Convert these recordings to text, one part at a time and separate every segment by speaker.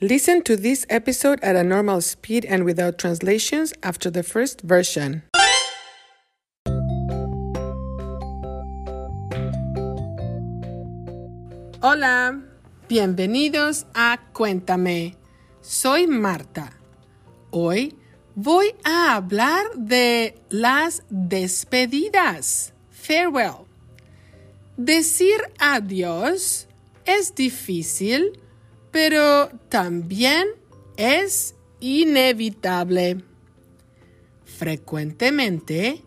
Speaker 1: Listen to this episode at a normal speed and without translations after the first version. Hola, bienvenidos a Cuéntame. Soy Marta. Hoy voy a hablar de las despedidas. Farewell. Decir adiós es difícil, pero también es inevitable. Frecuentemente,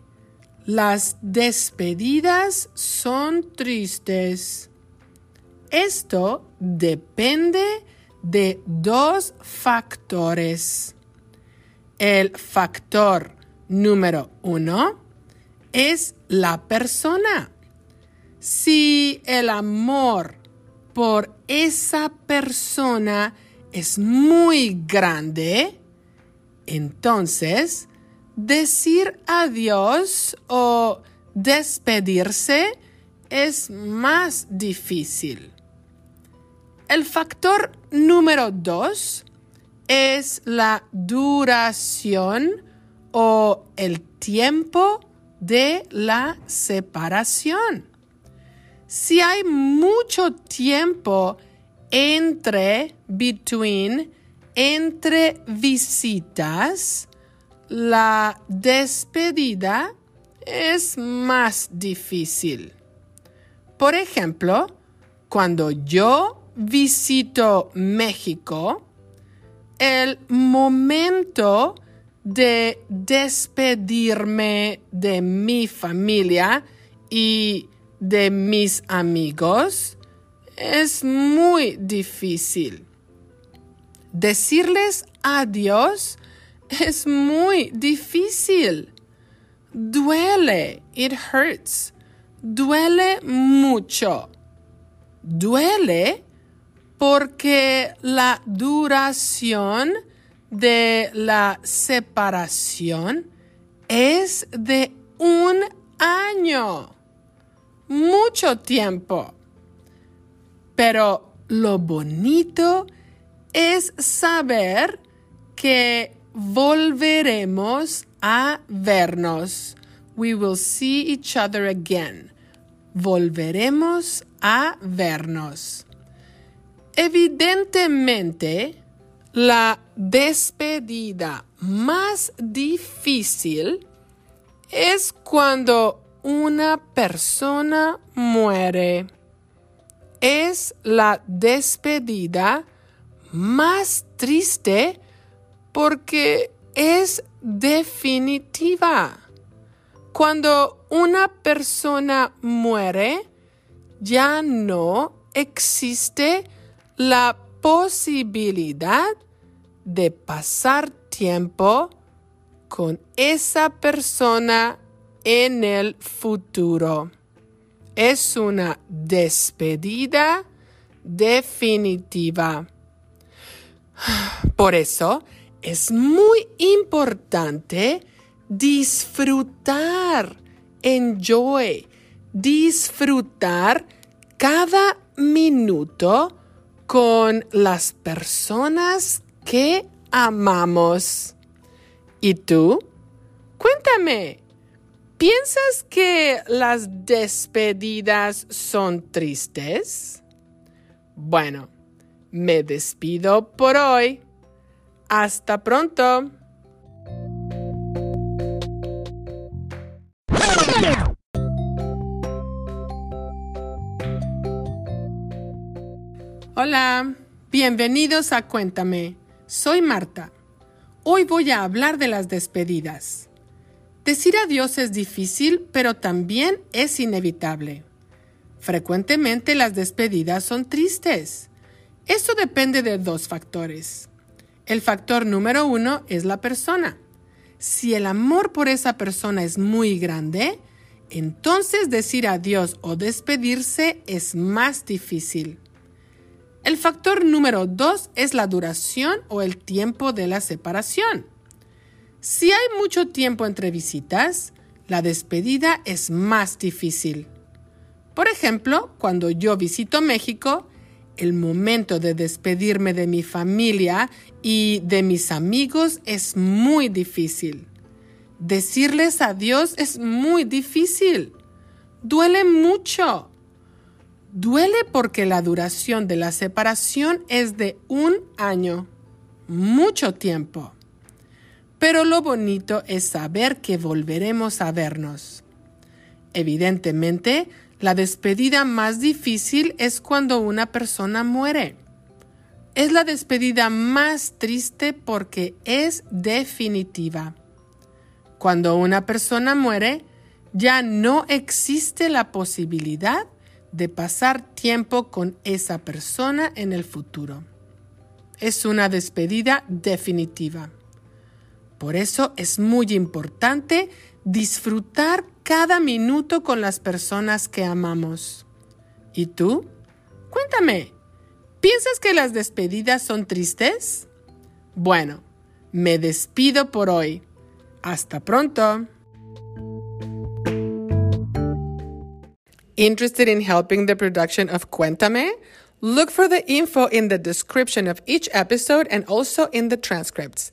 Speaker 1: las despedidas son tristes. Esto depende de dos factores. El factor número uno es la persona. Si el amor por esa persona es muy grande, entonces decir adiós o despedirse es más difícil. El factor número dos es la duración o el tiempo de la separación. Si hay mucho tiempo entre, between, entre visitas, la despedida es más difícil. Por ejemplo, cuando yo visito México, el momento de despedirme de mi familia y de mis amigos es muy difícil. Decirles adiós es muy difícil. Duele, it hurts. Duele mucho. Duele porque la duración de la separación es de un año. Mucho tiempo. Pero lo bonito es saber que volveremos a vernos. We will see each other again. Volveremos a vernos. Evidentemente, la despedida más difícil es cuando una persona muere. Es la despedida más triste porque es definitiva. Cuando una persona muere, ya no existe la posibilidad de pasar tiempo con esa persona en el futuro. Es una despedida definitiva. Por eso es muy importante disfrutar, enjoy, disfrutar cada minuto con las personas que amamos. ¿Y tú? Cuéntame, ¿piensas que las despedidas son tristes? Bueno, me despido por hoy. Hasta pronto. Hola, bienvenidos a Cuéntame. Soy Marta. Hoy voy a hablar de las despedidas. Decir adiós es difícil, pero también es inevitable. Frecuentemente las despedidas son tristes. Esto depende de dos factores. El factor número uno es la persona. Si el amor por esa persona es muy grande, entonces decir adiós o despedirse es más difícil. El factor número dos es la duración o el tiempo de la separación. Si hay mucho tiempo entre visitas, la despedida es más difícil. Por ejemplo, cuando yo visito México, el momento de despedirme de mi familia y de mis amigos es muy difícil. Decirles adiós es muy difícil. Duele mucho. Duele porque la duración de la separación es de un año, mucho tiempo. Pero lo bonito es saber que volveremos a vernos. Evidentemente, la despedida más difícil es cuando una persona muere. Es la despedida más triste porque es definitiva. Cuando una persona muere, ya no existe la posibilidad de pasar tiempo con esa persona en el futuro. Es una despedida definitiva. Por eso es muy importante disfrutar cada minuto con las personas que amamos. ¿Y tú? Cuéntame, ¿piensas que las despedidas son tristes? Bueno, me despido por hoy. Hasta pronto. Interested in helping the production of Cuéntame? Look for the info in the description of each episode and also in the transcripts.